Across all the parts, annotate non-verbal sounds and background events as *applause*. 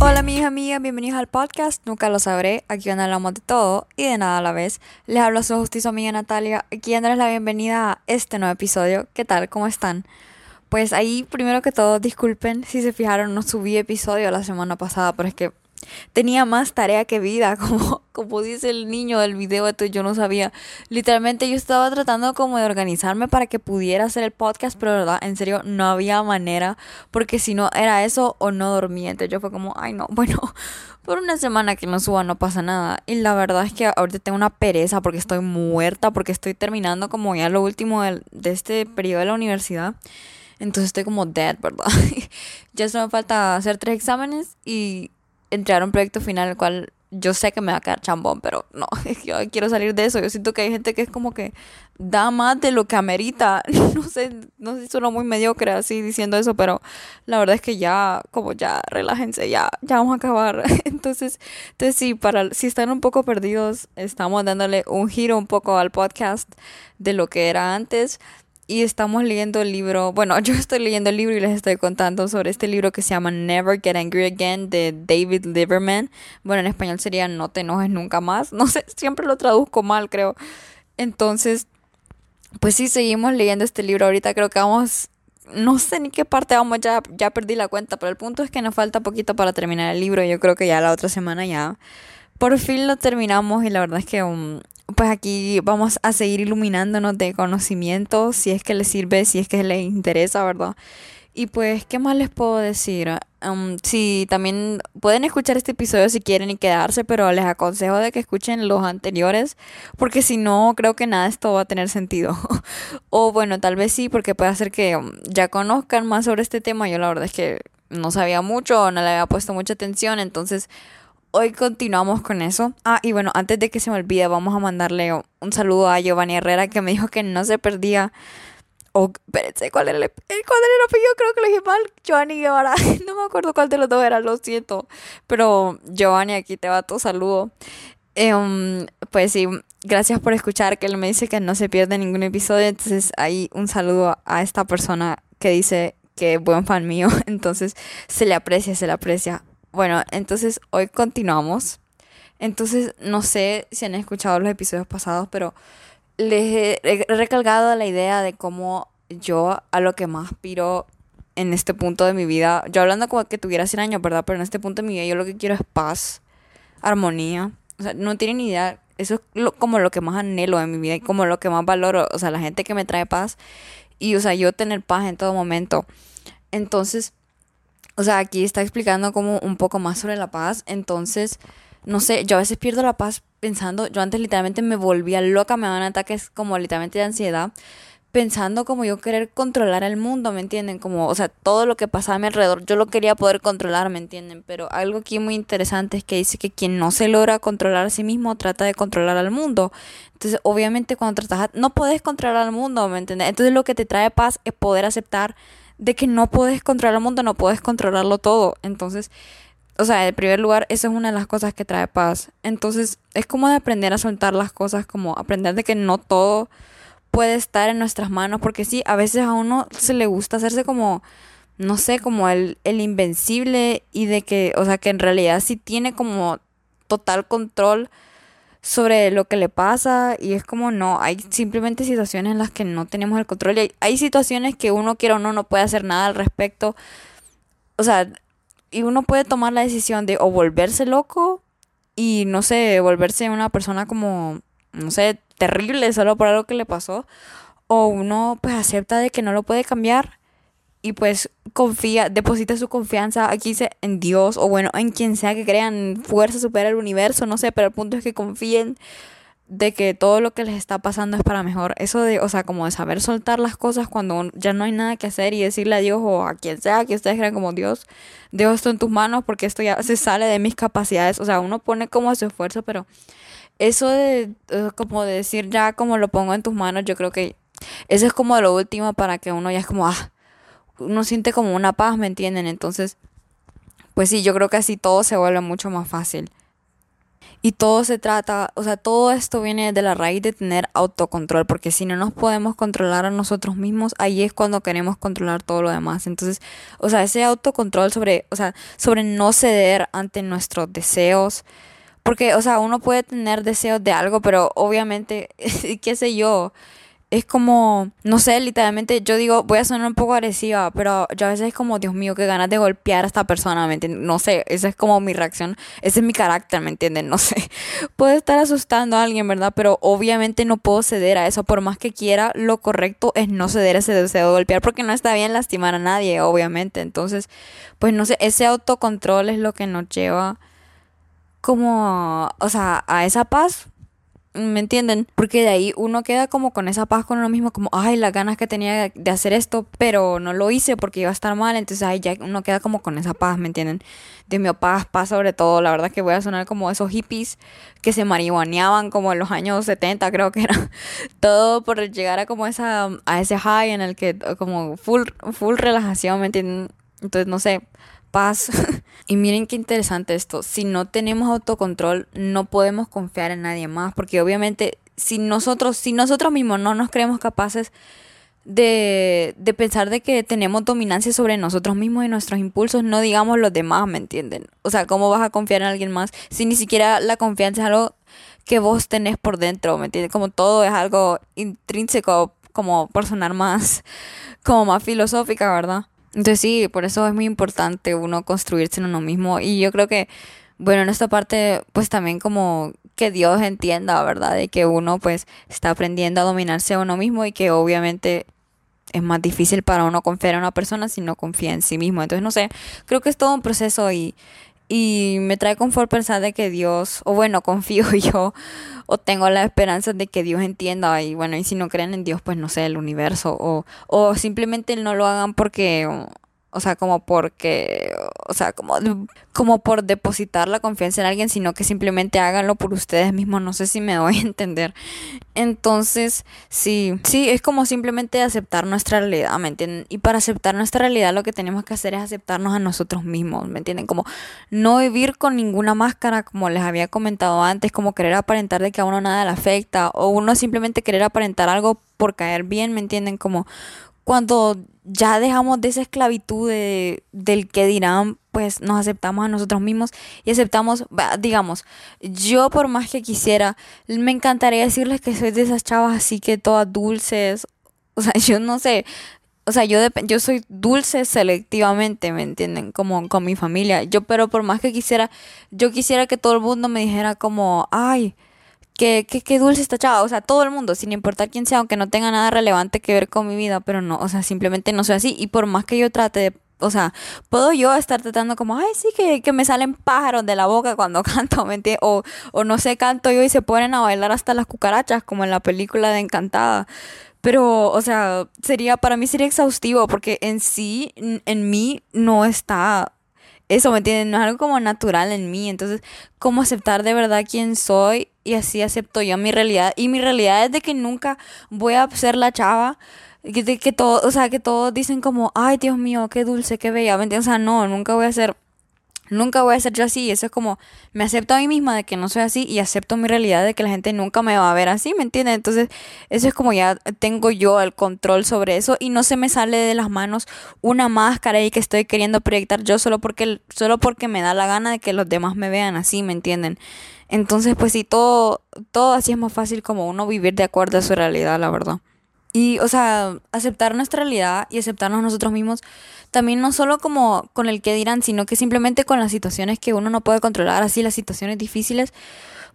Hola mis amigas, bienvenidos al podcast Nunca lo sabré, aquí donde hablamos de todo y de nada a la vez. Les hablo su justicia amiga Natalia, aquí dándoles la bienvenida a este nuevo episodio. ¿Qué tal? ¿Cómo están? Pues ahí, primero que todo, disculpen si se fijaron, no subí episodio la semana pasada, pero es que tenía más tarea que vida, *laughs* como, como dice el niño del video, entonces yo no sabía. Literalmente yo estaba tratando como de organizarme para que pudiera hacer el podcast, pero verdad, en serio, no había manera, porque si no era eso o no dormía. Entonces yo fue como, ay no, *laughs* bueno, por una semana que no suba no pasa nada. Y la verdad es que ahorita tengo una pereza porque estoy muerta, porque estoy terminando como ya lo último de, de este periodo de la universidad. Entonces estoy como dead, ¿verdad? *laughs* ya solo me falta hacer tres exámenes y entrar a un proyecto final el cual yo sé que me va a quedar chambón, pero no, *laughs* yo quiero salir de eso. Yo siento que hay gente que es como que da más de lo que amerita. *laughs* No sé, no sé si suena muy mediocre así diciendo eso, pero la verdad es que ya, como ya, relájense, ya, ya vamos a acabar. *laughs* Entonces, entonces sí, para, si están un poco perdidos, estamos dándole un giro un poco al podcast de lo que era antes y estamos leyendo el libro, bueno, *laughs* yo estoy leyendo el libro y les estoy contando sobre este libro que se llama Never Get Angry Again de David Liverman. Bueno, en español sería No te enojes nunca más. *laughs* No sé, siempre lo traduzco mal, creo. Entonces, pues sí, seguimos leyendo este libro. Ahorita creo que vamos, no sé ni qué parte vamos, ya, ya perdí la cuenta, pero el punto es que nos falta poquito para terminar el libro. Yo creo que ya la otra semana ya por fin lo terminamos y la verdad es que um, pues aquí vamos a seguir iluminándonos de conocimiento, si es que les sirve, si es que les interesa, ¿verdad? Y pues, ¿qué más les puedo decir? Um, sí, también pueden escuchar este episodio si quieren y quedarse, pero les aconsejo de que escuchen los anteriores, porque si no, creo que nada de esto va a tener sentido. *laughs* o bueno, tal vez sí, porque puede hacer que um, ya conozcan más sobre este tema. Yo la verdad es que no sabía mucho, no le había puesto mucha atención, entonces hoy continuamos con eso. Ah, y bueno, antes de que se me olvide, vamos a mandarle un saludo a Giovanni Herrera que me dijo que no se perdía. Oh, espérense, ¿cuál era el, cuál era el apellido? Creo que lo dije mal. Giovanni Guevara. *laughs* No me acuerdo cuál de los dos era, lo siento. Pero Giovanni, aquí te va tu saludo. Em, pues sí, gracias por escuchar, que él me dice que no se pierde ningún episodio. Entonces, ahí un saludo a esta persona que dice que es buen fan mío. *laughs* Entonces, se le aprecia, se le aprecia. Bueno, entonces hoy continuamos. Entonces, no sé si han escuchado los episodios pasados, pero les he recalcado la idea de cómo yo a lo que más aspiro en este punto de mi vida, yo hablando como que tuviera 100 años, ¿verdad? Pero en este punto de mi vida yo lo que quiero es paz, armonía. O sea, no tienen idea, eso es como lo que más anhelo en mi vida y como lo que más valoro, o sea, la gente que me trae paz y, o sea, yo tener paz en todo momento. Entonces, o sea, aquí está explicando como un poco más sobre la paz. Entonces, no sé, yo a veces pierdo la paz pensando, yo antes literalmente me volvía loca, me daban ataques como literalmente de ansiedad, pensando como yo querer controlar el mundo, ¿me entienden? Como, o sea, todo lo que pasaba a mi alrededor, yo lo quería poder controlar, ¿me entienden? Pero algo aquí muy interesante es que dice que quien no se logra controlar a sí mismo trata de controlar al mundo. Entonces, obviamente cuando tratas, no puedes controlar al mundo, ¿me entiendes? Entonces lo que te trae paz es poder aceptar de que no puedes controlar el mundo, no puedes controlarlo todo. Entonces, o sea, en primer lugar, esa es una de las cosas que trae paz. Entonces, es como de aprender a soltar las cosas, como aprender de que no todo puede estar en nuestras manos, porque sí, a veces a uno se le gusta hacerse como, no sé, como el, el invencible y de que, o sea, que en realidad sí tiene como total control sobre lo que le pasa y es como no, hay simplemente situaciones en las que no tenemos el control y hay, situaciones que uno quiere o no no puede hacer nada al respecto. O sea, y uno puede tomar la decisión de o volverse loco y no sé, volverse una persona como, no sé, terrible solo por algo que le pasó o uno pues acepta de que no lo puede cambiar y pues confía, deposita su confianza, aquí dice en Dios o bueno, en quien sea que crean, fuerza supera el universo, no sé, pero el punto es que confíen de que todo lo que les está pasando es para mejor. Eso de, o sea, como de saber soltar las cosas cuando ya no hay nada que hacer y decirle a Dios o a quien sea que ustedes crean como Dios, Dios esto en tus manos porque esto ya se sale de mis capacidades. O sea, uno pone como su esfuerzo, pero eso de eh, como de decir ya como lo pongo en tus manos, yo creo que eso es como lo último para que uno ya es como, ah, uno siente como una paz, ¿me entienden? Entonces, pues sí, yo creo que así todo se vuelve mucho más fácil. Y todo se trata, o sea, todo esto viene de la raíz de tener autocontrol, porque si no nos podemos controlar a nosotros mismos, ahí es cuando queremos controlar todo lo demás. Entonces, o sea, ese autocontrol sobre, o sea, sobre no ceder ante nuestros deseos, porque, o sea, uno puede tener deseos de algo, pero obviamente, *laughs* qué sé yo, es como, no sé, literalmente yo digo, voy a sonar un poco agresiva, pero yo a veces es como, Dios mío, qué ganas de golpear a esta persona, ¿me entiendes? No sé, esa es como mi reacción, ese es mi carácter, ¿me entienden? No sé, *laughs* puede estar asustando a alguien, ¿verdad? Pero obviamente no puedo ceder a eso, por más que quiera, lo correcto es no ceder a ese deseo de golpear, porque no está bien lastimar a nadie, obviamente. Entonces, pues no sé, ese autocontrol es lo que nos lleva como, o sea, a esa paz ¿Me entienden? Porque de ahí uno queda como con esa paz con uno mismo, como, ay, las ganas que tenía de hacer esto, pero no lo hice porque iba a estar mal, entonces ahí ya uno queda como con esa paz, ¿me entienden? De mi paz, paz sobre todo, la verdad que voy a sonar como esos hippies que se marihuaneaban como en los años 70, creo que era, *laughs* todo por llegar a como esa, a ese high en el que como full, full relajación, ¿me entienden? Entonces, no sé, paz. *laughs* y miren qué interesante esto. Si no tenemos autocontrol, no podemos confiar en nadie más. Porque obviamente, si nosotros, si nosotros mismos no nos creemos capaces de, de pensar de que tenemos dominancia sobre nosotros mismos y nuestros impulsos, no digamos los demás, ¿me entienden? O sea, ¿cómo vas a confiar en alguien más si ni siquiera la confianza es algo que vos tenés por dentro, ¿me entiendes? Como todo es algo intrínseco, como por sonar más, *laughs* como más filosófica, ¿verdad? Entonces sí, por eso es muy importante uno construirse en uno mismo. Y yo creo que, bueno, en esta parte, pues también como que Dios entienda, ¿verdad? De que uno pues está aprendiendo a dominarse a uno mismo y que obviamente es más difícil para uno confiar en una persona si no confía en sí mismo. Entonces, no sé, creo que es todo un proceso y, y me trae confort pensar de que Dios, o bueno, *laughs* confío yo, o tengo la esperanza de que Dios entienda, y bueno, y si no creen en Dios, pues no sé, el universo, o, o simplemente no lo hagan porque o sea, como porque, o sea, como, como por depositar la confianza en alguien, sino que simplemente háganlo por ustedes mismos. No sé si me *laughs* doy a entender. Entonces, sí, sí, es como simplemente aceptar nuestra realidad, ¿me entienden? Y para aceptar nuestra realidad lo que tenemos que hacer es aceptarnos a nosotros mismos, ¿me entienden? Como no vivir con ninguna máscara, como les había comentado antes, como querer aparentar de que a uno nada le afecta, o uno simplemente querer aparentar algo por caer bien, ¿me entienden? Como cuando ya dejamos de esa esclavitud de, del que dirán, pues nos aceptamos a nosotros mismos y aceptamos, digamos, yo por más que quisiera, me encantaría decirles que soy de esas chavas así que todas dulces, o sea, *laughs* yo no sé, o sea, yo, yo soy dulce selectivamente, ¿me entienden? Como con mi familia, yo, pero por más que quisiera, yo quisiera que todo el mundo me dijera como, ay, qué, qué, qué dulce esta chava, o sea, todo el mundo, sin importar quién sea, aunque no tenga nada relevante que ver con mi vida, pero no, o sea, simplemente no soy así. Y por más que yo trate de o sea, puedo yo estar tratando como, ay, sí, que, que me salen pájaros de la boca cuando *laughs* canto, ¿me entiendes? O, o no sé, canto yo y se ponen a bailar hasta las cucarachas, como en la película de Encantada. Pero, o sea, sería, para mí sería exhaustivo, porque en sí, en mí no está eso, ¿me entienden? No es algo como natural en mí. Entonces, ¿cómo aceptar de verdad quién soy? Y así acepto yo mi realidad. Y mi realidad es de que nunca voy a ser la chava. De que todo, o sea, que todos dicen como, ay, Dios mío, qué dulce, qué bella. ¿Me entiendes? O sea, no, nunca voy a ser Nunca voy a ser yo así. Eso es como, me acepto a mí misma de que no soy así y acepto mi realidad de que la gente nunca me va a ver así, ¿me entiendes? Entonces, eso es como ya tengo yo el control sobre eso y no se me sale de las manos una máscara y que estoy queriendo proyectar yo solo porque, solo porque me da la gana de que los demás me vean así, ¿me entienden? Entonces, pues sí, todo, todo así es más fácil como uno vivir de acuerdo a su realidad, la verdad. Y, o sea, aceptar nuestra realidad y aceptarnos nosotros mismos, también no solo como con el que dirán, sino que simplemente con las situaciones que uno no puede controlar, así las situaciones difíciles,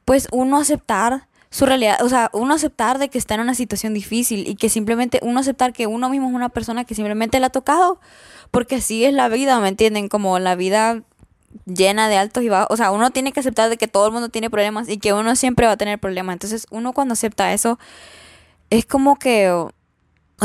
pues uno aceptar su realidad, o sea, uno aceptar de que está en una situación difícil y que simplemente uno aceptar que uno mismo es una persona que simplemente le ha tocado, porque así es la vida, ¿me entienden? Como la vida llena de altos y bajos, o sea, uno tiene que aceptar de que todo el mundo tiene problemas y que uno siempre va a tener problemas, entonces uno cuando acepta eso, es como que, o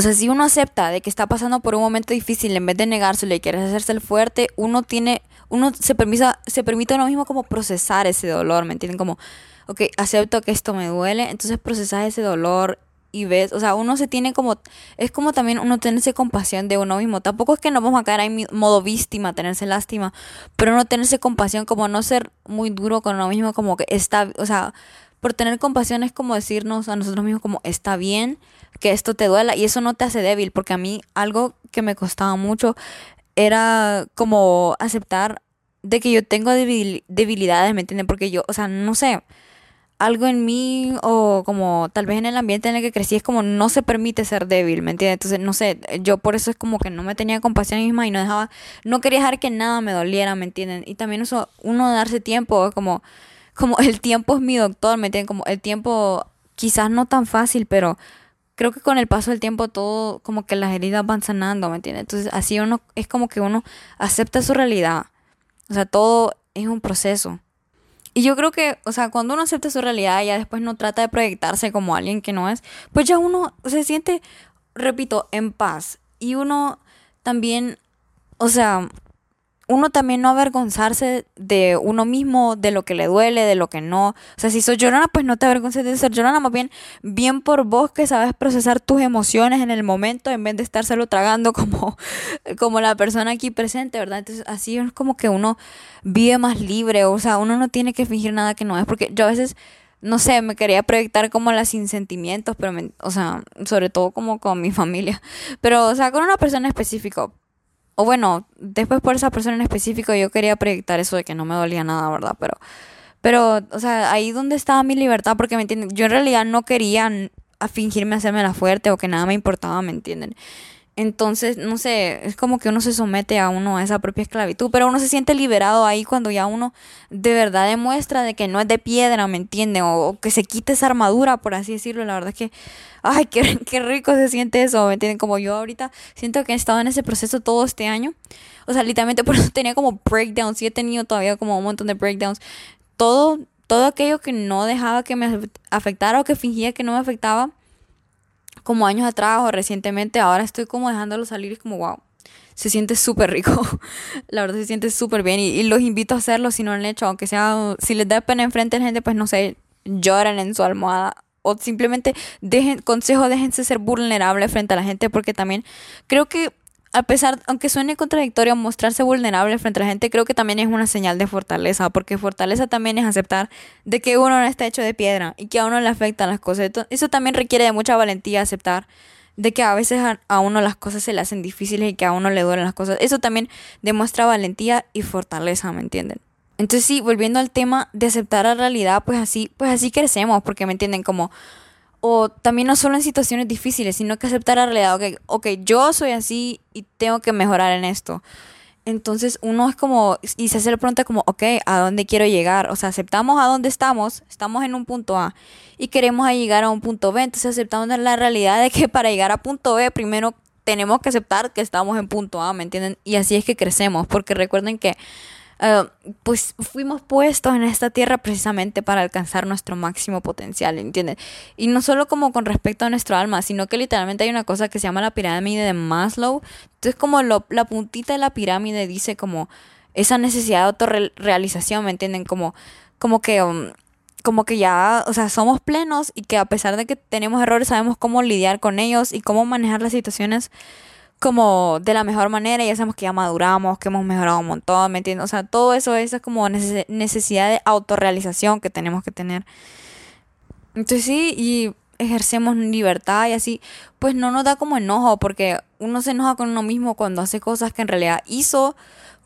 sea, si uno acepta de que está pasando por un momento difícil, en vez de negárselo y querer hacerse el fuerte, uno tiene, uno se permite, se permite a uno mismo como procesar ese dolor, ¿me entienden? Como, ok, acepto que esto me duele, entonces procesar ese dolor y ves, o sea, uno se tiene como, es como también uno tenerse compasión de uno mismo. Tampoco es que nos vamos a caer en modo víctima, tenerse lástima, pero uno tenerse compasión, como no ser muy duro con uno mismo, como que está, o sea, por tener compasión es como decirnos a nosotros mismos como está bien que esto te duela y eso no te hace débil, porque a mí algo que me costaba mucho era como aceptar de que yo tengo debilidades, ¿me entienden? Porque yo, o sea, no sé, algo en mí o como tal vez en el ambiente en el que crecí es como no se permite ser débil, ¿me entiendes? Entonces, no sé, yo por eso es como que no me tenía compasión misma y no dejaba, no quería dejar que nada me doliera, ¿me entienden? Y también eso, uno darse tiempo, como, como el tiempo es mi doctor, ¿me entienden? Como el tiempo quizás no tan fácil, pero creo que con el paso del tiempo todo como que las heridas van sanando, ¿me entiendes? Entonces, así uno, es como que uno acepta su realidad. O sea, todo es un proceso. Y yo creo que, o sea, cuando uno acepta su realidad, ya después no trata de proyectarse como alguien que no es, pues ya uno se siente, repito, en paz. Y uno también, o sea, uno también no avergonzarse de uno mismo, de lo que le duele, de lo que no. O sea, si sos llorona, pues no te avergonces de ser llorona, más bien, bien por vos que sabes procesar tus emociones en el momento en vez de estárselo tragando como, *laughs* como la persona aquí presente, ¿verdad? Entonces, así es como que uno vive más libre, o sea, uno no tiene que fingir nada que no es, porque yo a veces no sé, me quería proyectar como las sin sentimientos, pero, o sea, sobre todo como con mi *laughs* familia, pero, o sea, con una persona específica, o bueno, después por esa persona en específico yo quería proyectar eso de que no me dolía nada, ¿verdad? Pero, pero, o sea, ahí donde estaba mi libertad, porque me entienden, yo en realidad no quería fingirme hacerme la fuerte o que nada me importaba, ¿me entienden? Entonces, no sé, es como que uno se somete a uno a esa propia esclavitud, pero uno se siente liberado ahí cuando ya uno de verdad demuestra de que no es de piedra, ¿me entiende? O, que se quite esa armadura, por así decirlo. La verdad es que, ay, qué, *laughs* qué rico se siente eso, ¿me entienden? Como yo ahorita siento que he estado en ese proceso todo este año. O sea, literalmente *laughs* por eso tenía como breakdowns y he tenido todavía como un montón de breakdowns. Todo, todo aquello que no dejaba que me afectara o que fingía que no me afectaba como años atrás o recientemente, ahora estoy como dejándolo salir y es como, wow, se siente súper rico. *laughs* la verdad se siente súper bien y, los invito a hacerlo si no han hecho, aunque sea, si les da pena enfrente a la gente, pues no sé, lloran en su almohada o simplemente dejen, consejo, déjense ser vulnerables frente a la gente porque también creo que a pesar, aunque suene contradictorio, mostrarse vulnerable frente a la gente creo que también es una señal de fortaleza, porque fortaleza también es aceptar de que uno no está hecho de piedra y que a uno le afectan las cosas. Eso también requiere de mucha valentía aceptar de que a veces a, uno las cosas se le hacen difíciles y que a uno le duelen las cosas. Eso también demuestra valentía y fortaleza, ¿me entienden? Entonces sí, volviendo al tema de aceptar la realidad, pues así, pues así crecemos, porque me entienden como o también no solo en situaciones difíciles, sino que aceptar la realidad, ok, okay yo soy así y tengo que mejorar en esto. Entonces uno es como, y se hace la pregunta como, ok, ¿a dónde quiero llegar? O sea, aceptamos a dónde estamos, estamos en un punto A y queremos llegar a un punto B, entonces aceptamos la realidad de que *laughs* para llegar a punto B primero tenemos que aceptar que estamos en punto A, ¿me entienden? Y así es que crecemos, porque recuerden que eh, pues fuimos puestos en esta tierra precisamente para alcanzar nuestro máximo potencial, ¿entiendes? Y no solo como con respecto a nuestro alma, sino que literalmente hay una cosa que se llama la pirámide de Maslow. Entonces como la puntita de la pirámide dice como esa necesidad de autorrealización, ¿me entienden? Como, como que... Um, como que ya, o sea, somos plenos y que a pesar de que tenemos errores sabemos cómo lidiar con ellos y cómo manejar las situaciones como de la mejor manera, ya sabemos que ya maduramos, que hemos mejorado un montón, ¿me entiendes? O sea, todo eso, es como necesidad de autorrealización que tenemos que tener. Entonces sí, y ejercemos libertad y así, pues no nos da como enojo, porque uno se enoja con uno mismo cuando hace cosas que en realidad hizo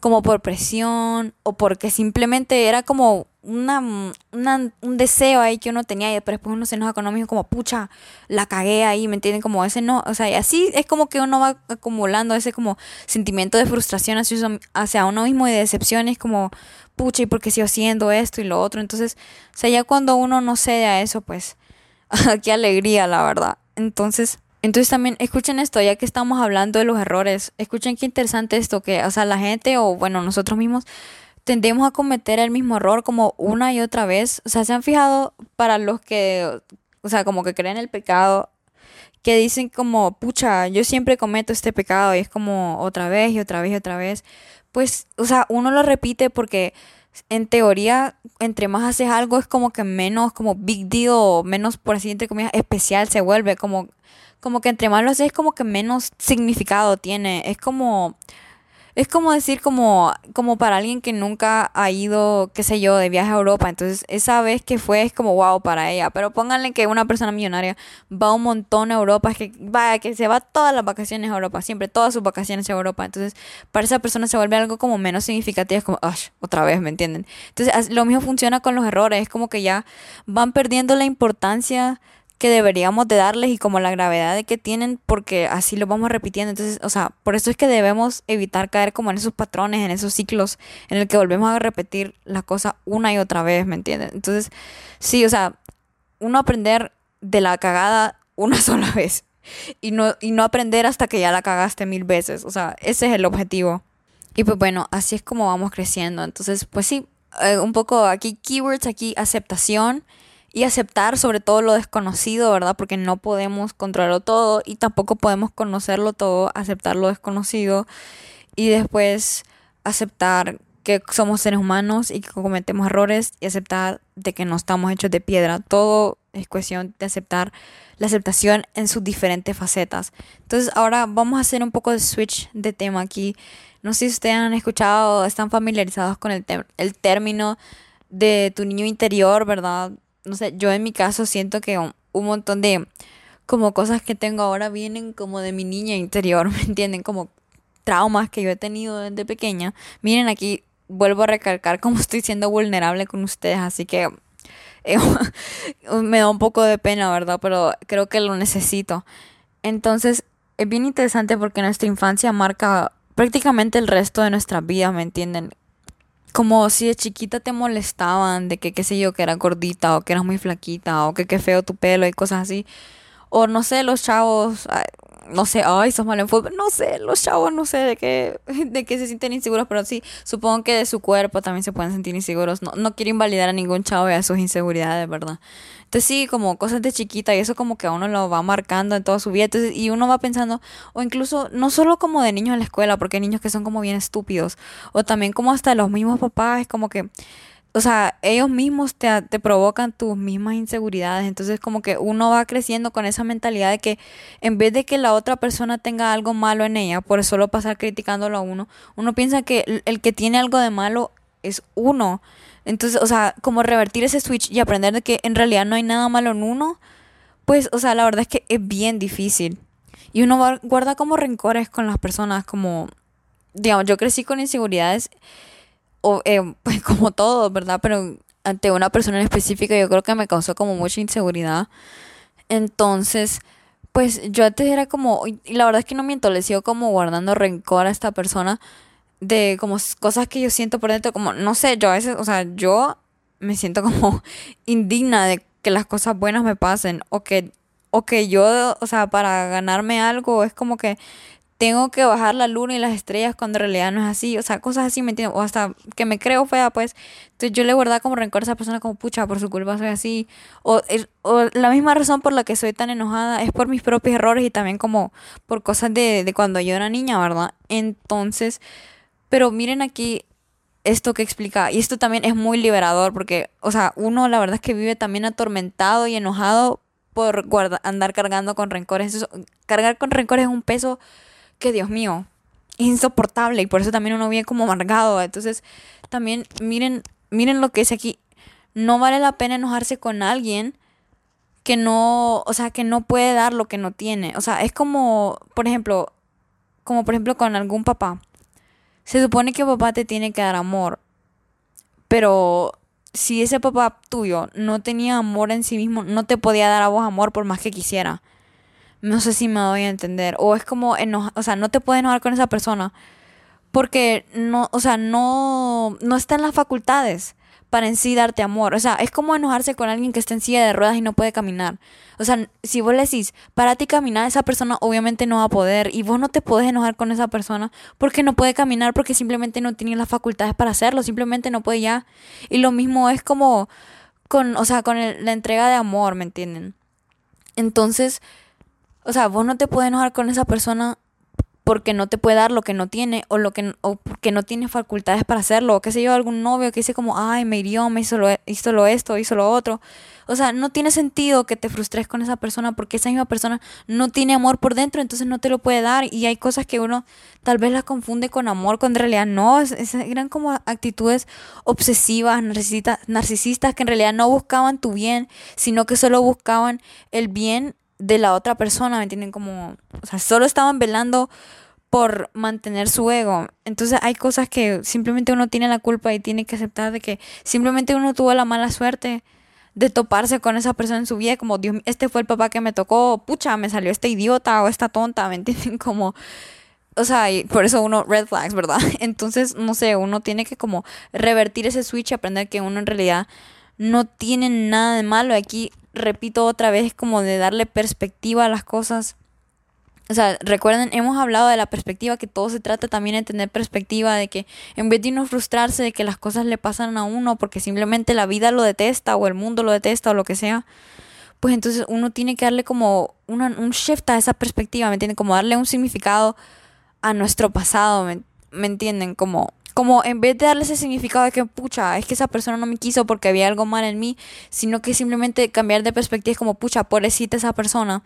como por presión o porque simplemente era como una, un deseo ahí que uno tenía y después uno se enoja con uno mismo como, pucha, la cagué ahí, ¿me entienden? Como ese no, o sea, y así es como que uno va acumulando ese como sentimiento de frustración hacia, hacia uno mismo y de decepción, es como, pucha, ¿y por qué sigo haciendo esto y lo otro? Entonces, o sea, ya cuando uno no cede a eso, pues, *laughs* qué alegría, la verdad. Entonces, entonces también escuchen esto, ya que estamos hablando de los errores, escuchen qué interesante esto, que, o sea, la gente o bueno, nosotros mismos tendemos a cometer el mismo error como una y otra vez. O sea, se han fijado para los que, o sea, como que creen el pecado, que dicen como, pucha, yo siempre cometo este pecado y es como otra vez y otra vez y otra vez. Pues, o sea, uno lo repite porque en teoría, entre más haces algo es como que menos como big deal menos, por así entre comillas, especial se vuelve. Como, como que entre más lo haces es como que menos significado tiene. Es como es como decir como, como para alguien que nunca ha ido, qué sé yo, de viaje a Europa. Entonces, esa vez que fue es como wow para ella. Pero pónganle que una persona millonaria va un montón a Europa, es que va, que se va todas las vacaciones a Europa, siempre, todas sus vacaciones a Europa. Entonces, para esa persona se vuelve algo como menos significativo, es como, otra vez, ¿me entienden? Entonces, lo mismo funciona con los errores, es como que ya van perdiendo la importancia que deberíamos de darles y como la gravedad de que tienen porque así lo vamos repitiendo. Entonces, o sea, por eso es que debemos evitar caer como en esos patrones, en esos ciclos en el que volvemos a repetir la cosa una y otra vez, ¿me entienden? Entonces, sí, o sea, uno aprender de la cagada una *laughs* sola vez y no, y no aprender hasta que ya la cagaste mil veces. O sea, ese es el objetivo. Y pues bueno, así es como vamos creciendo. Entonces, pues sí, eh, un poco aquí keywords, aquí aceptación y aceptar sobre todo lo desconocido, ¿verdad? Porque no podemos controlarlo todo y tampoco podemos conocerlo todo, aceptar lo desconocido y después aceptar que somos seres humanos y que cometemos errores y aceptar de que no estamos hechos de piedra. Todo es cuestión de aceptar la aceptación en sus diferentes facetas. Entonces ahora vamos a hacer un poco de switch de tema aquí. No sé si ustedes han escuchado, están familiarizados con el, el término de tu niño interior, ¿verdad? No sé, yo en mi caso siento que un, montón de como cosas que tengo ahora vienen como de mi niña interior, *laughs* ¿me entienden? Como traumas que yo he tenido desde pequeña. Miren aquí, vuelvo a recalcar cómo *laughs* estoy siendo vulnerable con ustedes, así que eh, *laughs* me da un poco de pena, ¿verdad? Pero creo que lo necesito. Entonces, es bien interesante porque nuestra infancia marca prácticamente el resto de nuestra vida, ¿me entienden? Como si de chiquita te molestaban de que, qué sé yo, que eras gordita o que eras muy flaquita o que qué feo tu pelo y cosas así. O no sé, los chavos, no sé, ay, sos malo en fútbol, no sé, los chavos no sé de qué, *laughs* de qué se sienten inseguros, pero sí, supongo que de su cuerpo también se pueden sentir inseguros. No, no quiero invalidar a ningún chavo y a sus inseguridades, ¿verdad? Entonces sí, como cosas de chiquita y eso como que a uno lo va marcando en toda su vida. Y uno va pensando, o incluso no solo como de niños en la escuela, porque hay niños que son como bien estúpidos, o también como hasta los mismos papás, como que, o sea, ellos mismos te, te provocan tus mismas inseguridades. Entonces como que uno va creciendo con esa mentalidad de que en vez de que la otra persona tenga algo malo en ella, por solo pasar criticándolo a uno, uno piensa que el que tiene algo de malo es uno. Entonces, o sea, como revertir ese switch y aprender de que en realidad no hay nada malo en uno, pues, o sea, la verdad es que es bien difícil. Y uno guarda como rencores con las personas, como, digamos, yo crecí con inseguridades, o, eh, *laughs* pues como todo, ¿verdad? Pero ante una persona en específico yo creo que me causó como mucha inseguridad. Entonces, pues yo antes era como, y la verdad es que no miento, le sigo como guardando rencor a esta persona de como cosas que yo siento por dentro, como, no sé, yo a veces, o sea, yo me siento *laughs* como indigna de que las cosas buenas me pasen o que, o que yo, o sea, para ganarme algo es como que tengo que bajar la luna y las estrellas cuando en realidad no es así, o sea, cosas así, ¿me entiendes? O hasta que me creo fea, pues, entonces yo le guardaba como rencor a esa persona como, pucha, por su culpa soy así, o, o la misma razón por la que soy tan enojada es por mis propios errores y también como por cosas de, de cuando yo era niña, ¿verdad? Entonces, pero miren aquí esto que explica, y esto también es muy liberador, porque, o sea, uno la verdad es que vive también atormentado y enojado por andar cargando con rencores. cargar con rencores es un peso que, Dios mío, es insoportable y por eso también uno vive como amargado. Entonces, también miren, miren lo que es aquí. No vale la pena enojarse con alguien que no, o sea, que no puede dar lo que no tiene. O sea, es como, por ejemplo, como por ejemplo con algún papá se supone que papá te tiene que dar amor, pero si ese papá tuyo no tenía amor en sí mismo, no te podía dar a vos amor por más que quisiera. No sé si me doy a entender. O es como enojar, o sea, no te puedes enojar con esa persona porque no, o sea, no, no está en las facultades para en sí darte amor. O sea, es como enojarse con alguien que está en silla de ruedas y no puede caminar. O sea, si vos le decís, para ti caminar, esa persona obviamente no va a poder. Y vos no te podés enojar con esa persona porque no puede caminar, porque simplemente no tiene las facultades para hacerlo, simplemente no puede ya. Y lo mismo es como con, o sea, con la entrega de amor, ¿me entienden? Entonces, o sea, vos no te puedes enojar con esa persona porque no te puede dar lo que no tiene o lo que o porque no tiene facultades para hacerlo o qué sé yo algún novio que dice como ay me hirió me hizo lo, hizo lo esto hizo lo otro o sea no tiene sentido que te frustres con esa persona porque esa misma persona no tiene amor por dentro entonces no te lo puede dar y hay cosas que uno tal vez las confunde con amor cuando en realidad no es, eran como actitudes obsesivas narcisistas narcisistas que en realidad no buscaban tu bien sino que solo buscaban el bien de la otra persona, ¿me entienden? Como, o sea, solo estaban velando por mantener su ego. Entonces hay cosas que simplemente uno tiene la culpa y tiene que aceptar de que simplemente uno tuvo la mala suerte de toparse con esa persona en su vida, como Dios, este fue el papá que me tocó, pucha, me salió este idiota o esta tonta, ¿me entienden? *laughs* Como, o sea, y por eso uno, red flags, ¿verdad? *laughs* Entonces, no sé, uno tiene que como revertir ese switch y aprender que uno en realidad no tiene nada de malo. Aquí repito otra vez, como de darle perspectiva a las cosas. O sea, recuerden, hemos hablado de la perspectiva, que todo se trata también de tener perspectiva, de que en vez de uno frustrarse de que las cosas le pasan a uno porque simplemente la vida lo detesta o el mundo lo detesta o lo que sea, pues entonces uno tiene que darle como un shift a esa perspectiva, ¿me entienden? Como darle un significado a nuestro pasado, ¿me, ¿me entienden? Como como en vez de darle ese significado de que, pucha, es que esa persona no me quiso porque había algo mal en mí, sino que simplemente cambiar de perspectiva es como, pucha, pobrecita esa persona,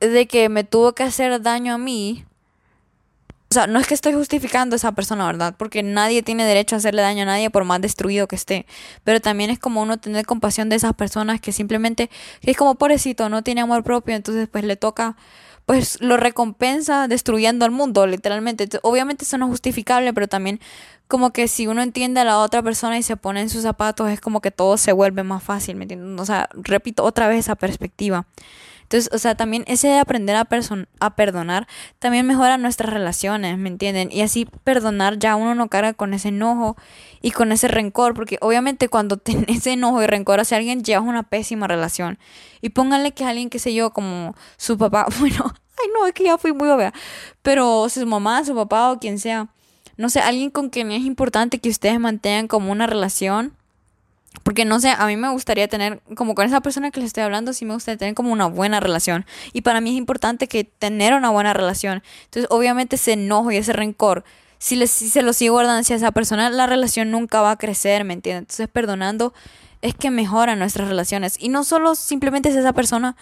de que me tuvo que hacer daño a mí. O sea, no es que estoy justificando a esa persona, ¿verdad? Porque nadie tiene derecho a hacerle daño a nadie por más destruido que esté. Pero también es como uno tener compasión de esas personas que simplemente, que es como pobrecito, no tiene amor propio, entonces pues le toca pues lo recompensa destruyendo al mundo, literalmente. Obviamente eso no es justificable, pero también como que si uno entiende a la otra persona y se pone en sus zapatos, es como que todo se vuelve más fácil, ¿me entiendes? O sea, repito otra vez esa perspectiva. Entonces, o sea, también ese de aprender a, perdonar también mejora nuestras relaciones, ¿me entienden? Y así perdonar ya uno no carga con ese enojo y con ese rencor, porque obviamente cuando *laughs* ese enojo y rencor hacia alguien llevas una pésima relación. Y pónganle que alguien, qué sé yo, como su papá, *laughs* bueno, ay no, es que ya fui muy obvia, pero su mamá, su papá o quien sea, no sé, alguien con quien es importante que ustedes mantengan como una relación porque no sé, a mí me gustaría tener, como con esa persona que le estoy hablando, sí me gustaría tener como una buena relación. Y para mí es importante que tener una buena relación. Entonces, obviamente ese enojo y ese rencor, si, les, si se lo sigo guardando hacia esa persona, la relación nunca va a crecer, ¿me entiendes? Entonces, perdonando es que mejora nuestras relaciones. Y no solo simplemente es esa persona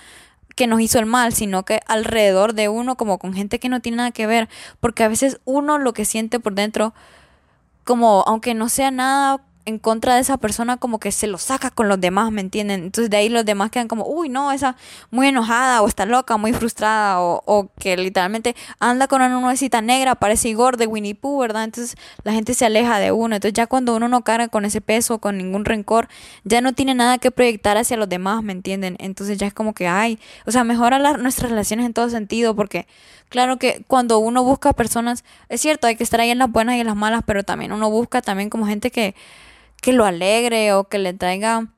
que nos hizo el mal, sino que alrededor de uno, como con gente que no tiene nada que ver. Porque a veces uno lo que siente por dentro, como aunque no sea nada en contra de esa persona como que se lo saca con los demás, ¿me entienden? Entonces de ahí los demás quedan como, uy, no, esa muy enojada o está loca, muy frustrada o, o que literalmente anda con una nubecita negra, parece Igor de Winnie Pooh, ¿verdad? Entonces la gente se aleja de uno. Entonces ya cuando uno no carga con ese peso, con ningún rencor, ya no tiene nada que proyectar hacia los demás, ¿me entienden? Entonces ya es como que, ay, o sea, mejora nuestras relaciones en todo sentido porque claro que cuando uno busca personas, es cierto, hay que estar ahí en las buenas y en las malas, pero también uno busca también como gente que que lo alegre o que le traiga...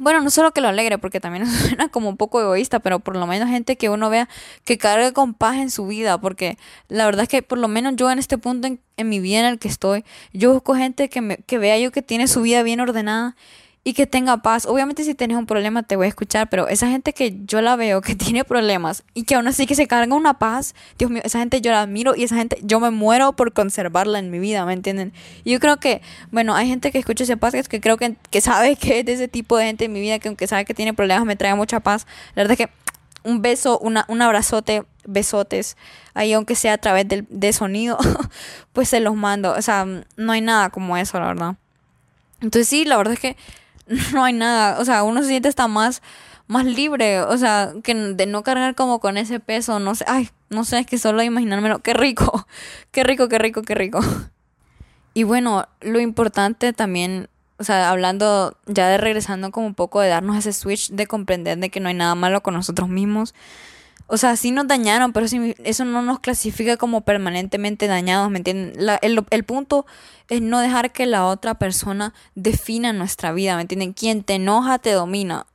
Bueno, no solo que lo alegre, porque también *laughs* suena como un poco egoísta, pero por lo menos gente que uno vea que cargue con paz en su vida, porque la verdad es que por lo menos yo en este punto en, en mi vida en el que estoy, yo busco gente que, me, que vea yo que tiene su vida bien ordenada y que tenga paz. Obviamente si tienes un problema te voy a escuchar, pero esa gente que yo la veo que *laughs* tiene problemas y que aún así que se carga una paz, Dios mío, esa gente yo la admiro y esa gente yo me muero por conservarla en mi vida, ¿me entienden? Y yo creo que, bueno, hay gente que escucha ese podcast que creo que, que sabe que es de ese tipo de gente en mi vida que aunque sabe que tiene problemas me trae mucha paz. La verdad es que un beso, una, un abrazote, besotes, ahí aunque sea a través del, de sonido, *laughs* pues se los mando. O sea, no hay nada como eso, la verdad. Entonces sí, la verdad es que *laughs* no hay nada, o sea, uno se siente hasta más, más libre, o sea, que de no cargar como con ese peso, no sé, ay, no sé, es que solo imaginármelo, qué rico, *laughs* qué rico, qué rico, qué rico. *laughs* Y bueno, lo importante también, o sea, hablando ya de regresando como un poco de darnos ese switch de comprender de que no hay nada malo con nosotros mismos, o sea, sí nos dañaron, pero eso no nos clasifica como permanentemente dañados, ¿me entienden? el, el, punto es no dejar que la otra persona defina nuestra vida, ¿me entienden? Quien te enoja te domina.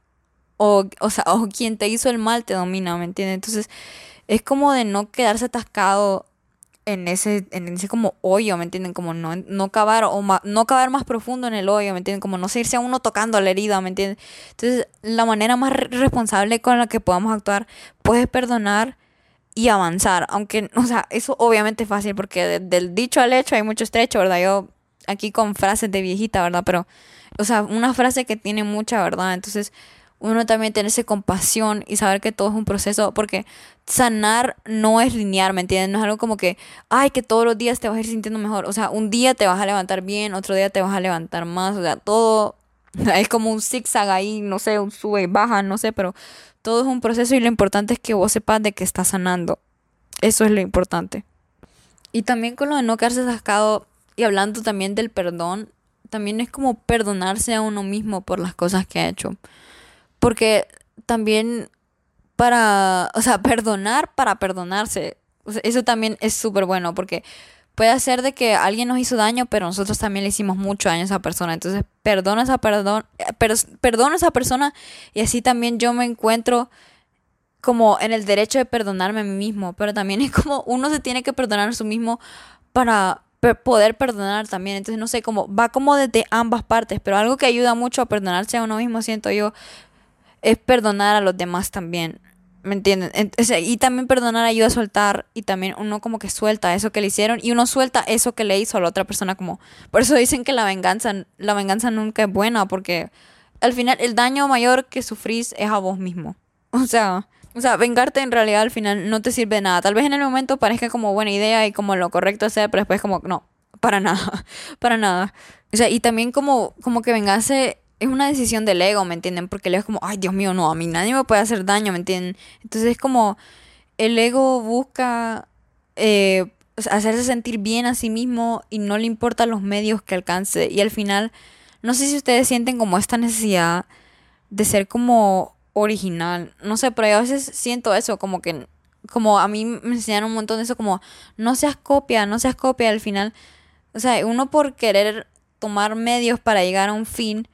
O, o sea, o quien te hizo el mal te domina, ¿me entienden? Entonces, es como de no quedarse atascado en ese, en ese como hoyo, ¿me entienden? Como no, no cavar o no cavar más profundo en el hoyo, ¿me entienden? Como no seguirse a uno tocando la herida, ¿me entienden? Entonces, la manera más responsable con la que podamos actuar, puedes perdonar y avanzar. Aunque, *laughs* o sea, eso obviamente es fácil porque del dicho al hecho hay mucho estrecho, ¿verdad? Yo aquí con frases de viejita, ¿verdad? Pero, o sea, una frase que tiene mucha verdad. Entonces, uno también tenerse compasión y saber que todo es un proceso, porque sanar no es lineal, ¿me entiendes? No es algo como que, ay, que todos los días te vas a ir sintiendo mejor. O sea, un día te vas a levantar bien, otro día te vas a levantar más. O sea, todo *laughs* es como un zigzag ahí, no sé, un sube y baja, no sé, pero todo es un proceso y lo importante es que vos sepas de que estás sanando. Eso es lo importante. Y también con lo de no quedarse sacado y hablando también del perdón, también es como perdonarse a uno mismo por las cosas que ha hecho. Porque también para, o sea, perdonar para perdonarse, eso también es súper bueno porque puede ser de que alguien nos hizo daño, pero nosotros también le hicimos mucho daño a esa persona. Entonces, perdona esa, perdón, a esa persona y así también yo me encuentro como en el derecho de perdonarme a mí mismo, pero también es como uno se tiene que perdonar a sí mismo para poder perdonar también. Entonces, no sé, como va como desde ambas partes, pero algo que ayuda mucho a perdonarse a uno mismo, siento yo, es perdonar a los demás también. ¿Me entienden? Y también perdonar ayuda a soltar y también uno como que suelta eso que le hicieron y uno suelta eso que le hizo a la otra persona como... Por eso dicen que la venganza, la venganza nunca es buena porque al final el daño mayor que sufrís es a vos mismo. *laughs* O sea, o sea, vengarte en realidad al final no te sirve de nada. Tal vez en el momento parezca como buena idea y como lo correcto sea, pero después como no, para nada, *laughs* para nada. O sea, y también como, como que vengarse es una decisión del ego, ¿me entienden? Porque el ego es como, ay, Dios mío, no, a mí nadie me puede hacer daño, ¿me entienden? Entonces es como, el ego busca eh, hacerse sentir bien a sí mismo y no le importan los medios que alcance. Y al final, no sé si ustedes sienten como esta necesidad de ser como original. No sé, pero yo a veces siento eso, como que, como a mí me enseñaron un montón de eso, como, no seas copia, no seas copia al final. O sea, uno por querer tomar medios para llegar a un fin,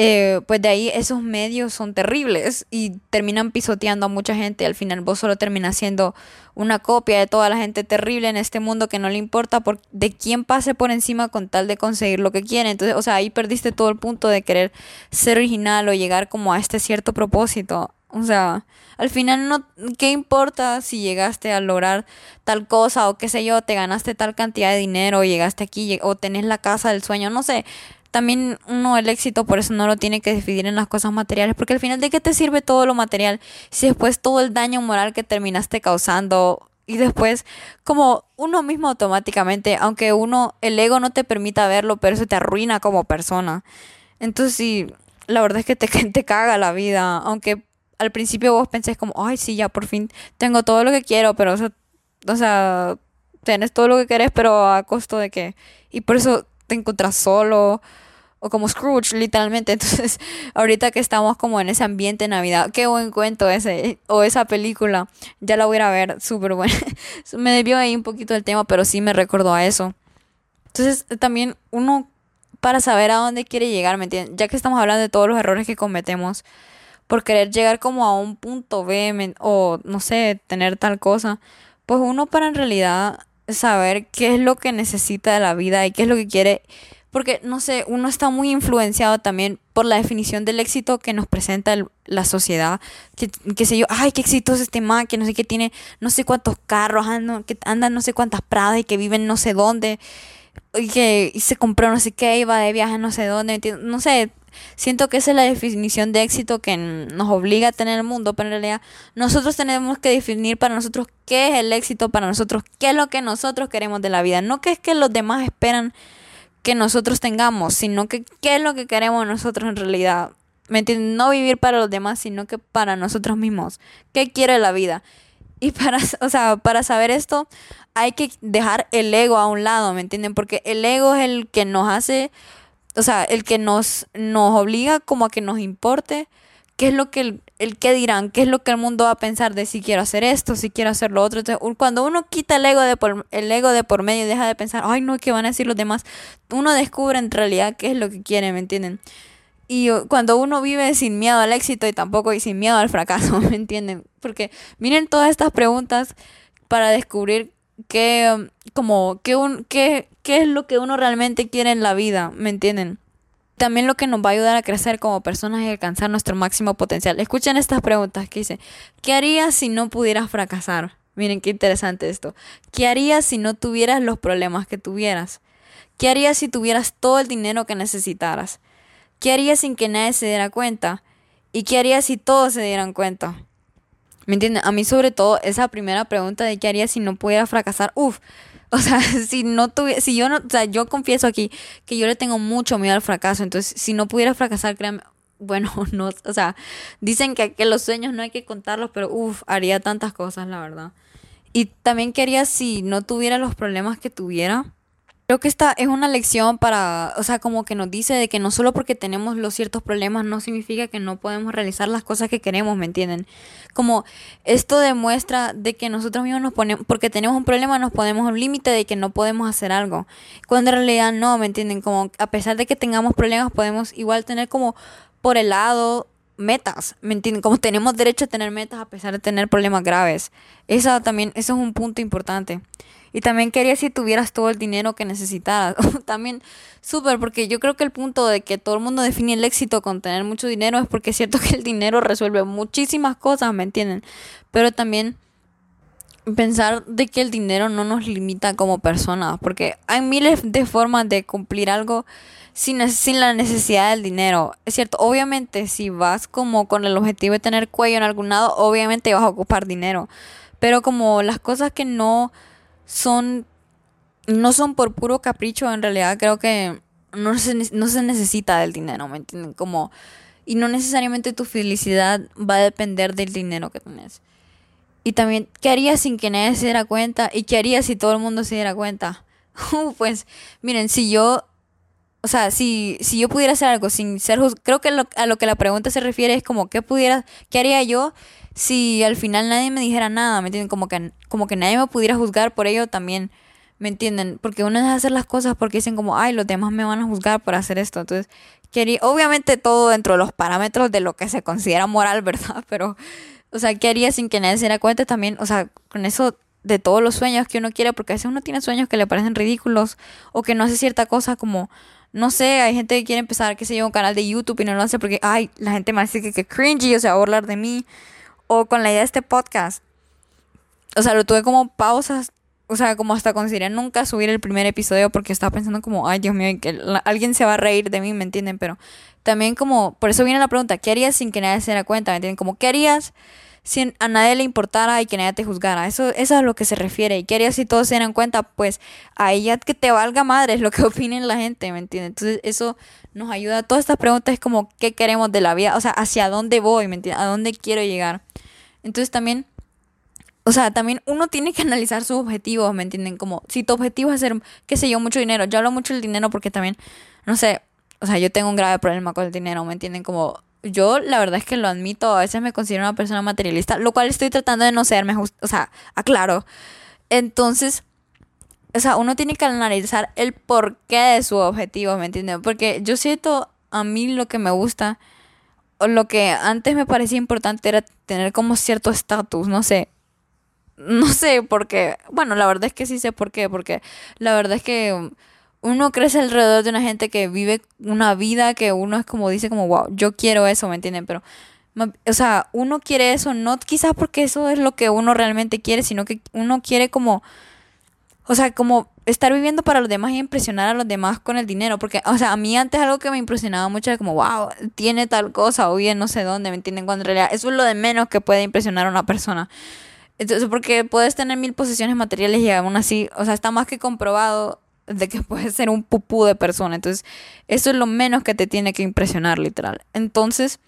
eh, pues de ahí esos medios son terribles y terminan pisoteando a mucha gente. Al final vos solo terminas siendo una copia de toda la gente terrible en este mundo que no le importa por, de quién pase por encima con tal de conseguir lo que quiere. Entonces, o sea, ahí perdiste todo el punto de querer ser original o llegar como a este cierto propósito. O sea, al final no, ¿qué importa si llegaste a lograr tal cosa o qué sé yo, te ganaste tal cantidad de dinero llegaste aquí o tenés la casa del sueño, no sé también uno el éxito por eso no lo tiene que dividir en las cosas materiales, porque al final de qué te sirve todo lo material si después todo el daño moral que terminaste causando y después como uno mismo automáticamente, aunque uno el ego no te permita verlo, pero eso te arruina como persona. Entonces sí, la verdad es que te, *laughs* te caga la vida, aunque al principio vos pensés como, ay, sí, ya por fin tengo todo lo que quiero, pero eso, o sea, tienes todo lo que querés, pero a costo de que y por eso te encuentras solo o como Scrooge, literalmente. *laughs* Entonces, ahorita que estamos como en ese ambiente de Navidad, qué buen cuento ese, o esa película, ya la voy a ver, súper buena. *laughs* me debió ahí un poquito el tema, pero sí me recordó a eso. Entonces, también uno, para saber a dónde quiere llegar, ¿me entiendes? Ya que estamos hablando de todos los errores que cometemos, por querer llegar como a un punto B, o no sé, tener tal cosa, pues uno para en realidad saber qué es lo que necesita de la vida y qué es lo que quiere. Porque, no sé, uno está muy influenciado también por la definición del éxito que nos presenta la sociedad. Que, que sé yo, ay, qué exitoso este man, que no sé qué tiene, no sé cuántos carros, andan, que andan no sé cuántas pradas y que viven no sé dónde. Y que se compró no sé qué, iba de viaje no sé dónde. No sé, Siento que esa es la definición de éxito que nos obliga a tener el mundo, pero en realidad nosotros tenemos que definir para nosotros qué es el éxito para nosotros, qué es lo que nosotros queremos de la vida, no que es que los demás esperan que nosotros tengamos, sino que qué es lo que queremos nosotros en realidad. ¿Me entienden? No vivir para los demás, sino que para nosotros mismos. ¿Qué quiere la vida? Y *laughs* para, o sea, para saber esto, hay que dejar el ego a un lado, ¿me entienden? Porque el ego es el que nos hace o sea, el que nos, nos obliga como a que nos importe qué es lo que el, el que dirán, qué es lo que el mundo va a pensar de si quiero hacer esto, si quiero hacer lo otro. Cuando uno quita el ego de por, el ego de por medio y deja de pensar, ay no, ¿qué van a decir los demás? Uno descubre en realidad qué es lo que quiere, ¿me entienden? Y cuando uno vive sin miedo al éxito y tampoco y sin miedo al fracaso, *laughs* ¿me entienden? Porque miren todas estas preguntas para descubrir qué, um, como, qué, un, qué, qué es lo que uno realmente quiere en la vida, ¿me entienden? También lo que nos va a ayudar a crecer como personas y alcanzar nuestro máximo potencial. Escuchen estas preguntas que dice, ¿qué harías si no pudieras fracasar? Miren qué interesante esto. ¿Qué harías si no tuvieras los problemas que tuvieras? ¿Qué harías si tuvieras todo el dinero que necesitaras? ¿Qué harías sin que nadie se diera cuenta? ¿Y qué harías si todos se dieran cuenta? ¿Me entienden? A mí sobre todo esa primera pregunta de qué harías si no pudiera fracasar, Uf, *laughs* o sea, *laughs* si no tuviera, si yo no, o sea, yo confieso aquí que yo le tengo mucho miedo al fracaso, entonces si no pudiera fracasar, créanme, *laughs* bueno, no, o sea, dicen que, que los sueños no hay que contarlos, pero uff, haría tantas cosas, la verdad. Y también quería si no tuviera los problemas que tuviera. Creo que esta es una lección para, o sea, como que nos dice de que no solo porque tenemos los ciertos problemas no significa que no podemos realizar las cosas que queremos, ¿me entienden? Como esto demuestra de que nosotros mismos nos ponemos, porque tenemos un problema nos ponemos un límite de que no podemos hacer algo, cuando en realidad no, ¿me entienden? Como a pesar de que tengamos problemas podemos igual tener como por el lado metas. Como tenemos derecho a tener metas a pesar de tener problemas graves. Esa también, eso es un punto importante. Y también quería si tuvieras todo el dinero que necesitaras. *laughs* también súper, porque yo creo que el punto de que todo el mundo define el éxito con tener mucho dinero es porque es cierto *laughs* que el dinero resuelve muchísimas cosas, ¿me entienden? Pero también pensar de que el dinero no nos limita como personas, porque hay miles de formas de cumplir algo sin, sin la necesidad del dinero. Es cierto, obviamente si vas como con el objetivo de tener cuello en algún lado, obviamente vas a ocupar dinero. Pero como las cosas que no son, no son por puro capricho, en realidad creo que no se, no se necesita del dinero, ¿me entienden? Como, y no necesariamente tu felicidad va a depender del dinero que tienes. Y también, ¿qué harías sin que nadie se diera cuenta? ¿Y qué harías si todo el mundo se diera cuenta? *laughs* pues, miren, si yo o sea, si, si yo pudiera hacer algo sin ser juzgado, creo que a lo que la pregunta se refiere es como, ¿qué pudiera, qué haría yo si al final nadie me dijera nada? ¿Me entienden? Como que, como que nadie me pudiera juzgar por ello también, ¿me entienden? Porque uno deja hacer las cosas porque dicen como, ay, los demás me van a juzgar por hacer esto. Entonces, quería, obviamente todo dentro de los parámetros de lo que se considera moral, *laughs* ¿verdad? Pero, o sea, ¿qué haría sin que nadie se diera cuenta también? O sea, con eso de todos los sueños que uno quiere, porque a veces uno tiene sueños que le parecen ridículos o que no hace cierta cosa como no sé, hay gente que quiere empezar, qué sé yo, un canal de YouTube y no lo hace porque, ay, la gente me dice que, que cringy, o sea, hablar de mí. O con la idea de este podcast. O sea, lo tuve como pausas, o sea, como hasta consideré nunca subir el primer episodio porque estaba pensando como, ay, Dios mío, que alguien se va a reír de mí, ¿me entienden? Pero también como, por eso viene la pregunta, ¿qué harías sin que nadie se diera cuenta? ¿Me entienden? Como, ¿qué harías? si a nadie le importara y que nadie te juzgara. Eso, eso es a lo que se refiere. ¿Y qué harías si todos se dieran cuenta? Pues a ella que te valga madre es lo que *laughs* opinen la gente, ¿me entiendes? Entonces eso nos ayuda. Todas estas preguntas es como, ¿qué queremos de la vida? O sea, ¿hacia dónde voy? ¿Me entiendes? ¿A dónde quiero llegar? Entonces también... O sea, también uno tiene que *laughs* analizar sus objetivos, ¿me entienden? Como si tu objetivo es hacer, qué sé yo, mucho dinero. Yo hablo mucho del dinero porque también, no sé, o sea, yo tengo un grave problema con el dinero, ¿me entienden? Como yo la verdad es que lo admito, a veces me considero una persona materialista, lo cual estoy tratando de no serme, o sea, aclaro. Entonces, o sea, uno tiene que analizar el porqué de su objetivo, ¿me entiendes? Porque yo siento a mí lo que me gusta, o lo que antes me parecía importante era tener como cierto estatus, no sé. No sé por qué. Bueno, la verdad es que sí sé por qué, porque la verdad es que uno crece alrededor de una gente que vive una vida que uno es como dice como, wow, yo quiero eso, ¿me entienden? Pero, o sea, uno quiere eso, no quizás porque eso es lo que uno realmente quiere, sino que uno quiere como, o sea, como estar viviendo para los demás y impresionar a los demás con el dinero. Porque, o sea, a mí antes algo que me impresionaba mucho era como, wow, tiene tal cosa o bien no sé dónde, ¿me entienden? Cuando en realidad eso es lo de menos que puede impresionar a una persona. Entonces, porque puedes tener mil posesiones materiales y aún así, o sea, está más que comprobado de que *laughs* puedes ser un pupú de persona. Entonces, eso es lo menos que te tiene que impresionar, literal. Entonces,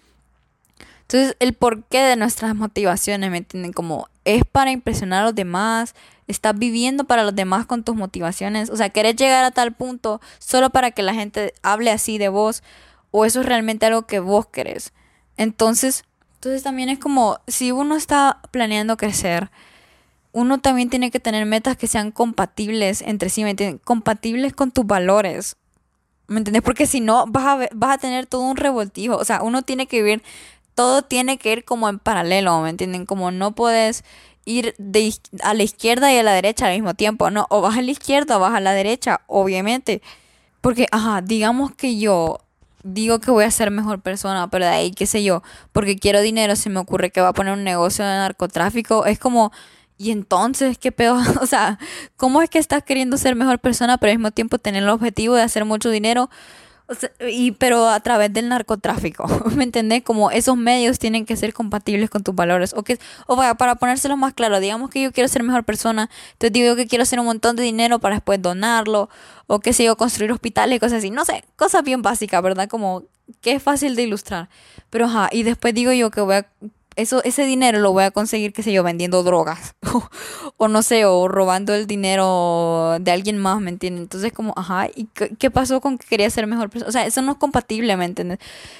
entonces el porqué de nuestras motivaciones, ¿me entienden? Como es para impresionar a los demás, estás viviendo para los demás con tus motivaciones, o sea, querés llegar a tal punto solo para que la gente hable así de vos, o eso es realmente algo que vos querés. Entonces, entonces también es como si uno está planeando crecer, uno también tiene que tener metas que sean compatibles entre sí, ¿me entiendes? Compatibles con tus valores. ¿Me entiendes? Porque si no, vas a, vas a tener todo un revoltijo. O sea, uno tiene que vivir, todo tiene que ir como en paralelo, ¿me entienden? Como no puedes ir de, a la izquierda y a la derecha al mismo tiempo, ¿no? O vas a la izquierda o vas a la derecha, obviamente. Porque, ajá, digamos que yo digo que voy a ser mejor persona, pero de ahí, qué sé yo, porque quiero dinero, se me ocurre que va a poner un negocio de narcotráfico. Es como y entonces, ¿qué peor? *laughs* O sea, ¿cómo es que estás queriendo ser mejor persona, pero al mismo tiempo tener el objetivo de hacer mucho dinero? Y, pero a través del narcotráfico, *laughs* ¿me entendés? Como esos medios tienen que ser compatibles con tus valores. O, que, o vaya, para ponérselo más claro, digamos que yo quiero ser mejor persona, entonces digo que quiero hacer un montón de dinero para después donarlo, o que sé yo, construir hospitales cosas así. No sé, cosas bien básicas, ¿verdad? Como que es fácil de ilustrar. Pero ajá, y después digo yo que voy a eso, ese dinero lo voy a conseguir, qué sé yo, vendiendo drogas. *laughs* o no sé, o robando el dinero de alguien más, ¿me entiendes? Entonces, como, ajá, ¿y qué pasó con que quería ser mejor persona? O sea, eso no es compatible, ¿me entiendes?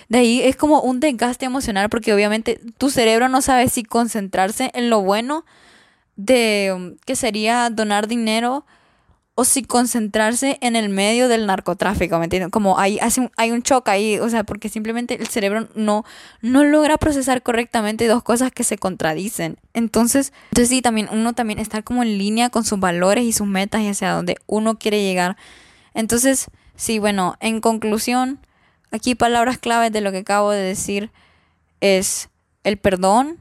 De ahí es como un desgaste emocional porque obviamente tu cerebro no sabe si concentrarse en lo bueno de que sería donar dinero o si concentrarse en el medio del narcotráfico, ¿me entiendes? Como hay, hay un choque ahí, o sea, porque simplemente el cerebro no, no logra procesar correctamente dos cosas que se contradicen. Entonces, entonces sí, también uno también está como en línea con sus valores y sus metas y hacia donde uno quiere llegar. Entonces, sí, bueno, en conclusión, aquí palabras claves de lo que acabo de decir es el perdón,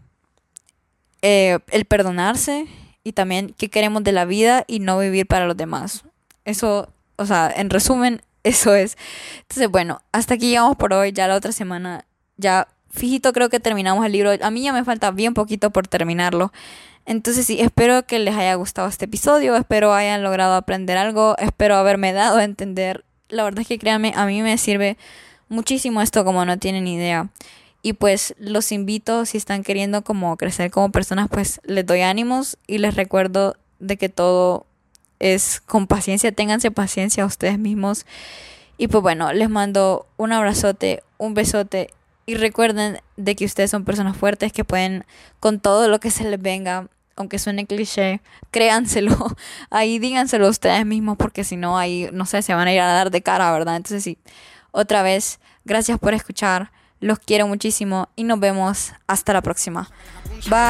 eh, el perdonarse, y también qué queremos de la vida y no vivir para los demás. Eso, o sea, en resumen, *laughs* eso es. Entonces, bueno, hasta aquí llegamos por hoy. Ya la otra semana, ya fijito creo que terminamos el libro. A mí ya me falta bien poquito por terminarlo. Entonces sí, espero que les haya gustado este episodio, espero hayan logrado aprender algo, espero haberme dado a entender. La verdad es que créanme, a mí me sirve muchísimo esto como no tienen idea. Y pues los invito, si están queriendo como crecer como personas, pues les doy ánimos y les recuerdo de que todo es con paciencia, ténganse paciencia a ustedes mismos. Y pues bueno, les mando un abrazote, un besote y recuerden de que ustedes son personas fuertes que pueden con todo lo que se les venga, aunque suene cliché, créanselo. *laughs* Ahí díganselo ustedes mismos porque si no ahí no sé, se van a ir a dar de cara, ¿verdad? Entonces sí, otra vez, gracias por escuchar. Los quiero muchísimo y nos vemos hasta la próxima. Bye.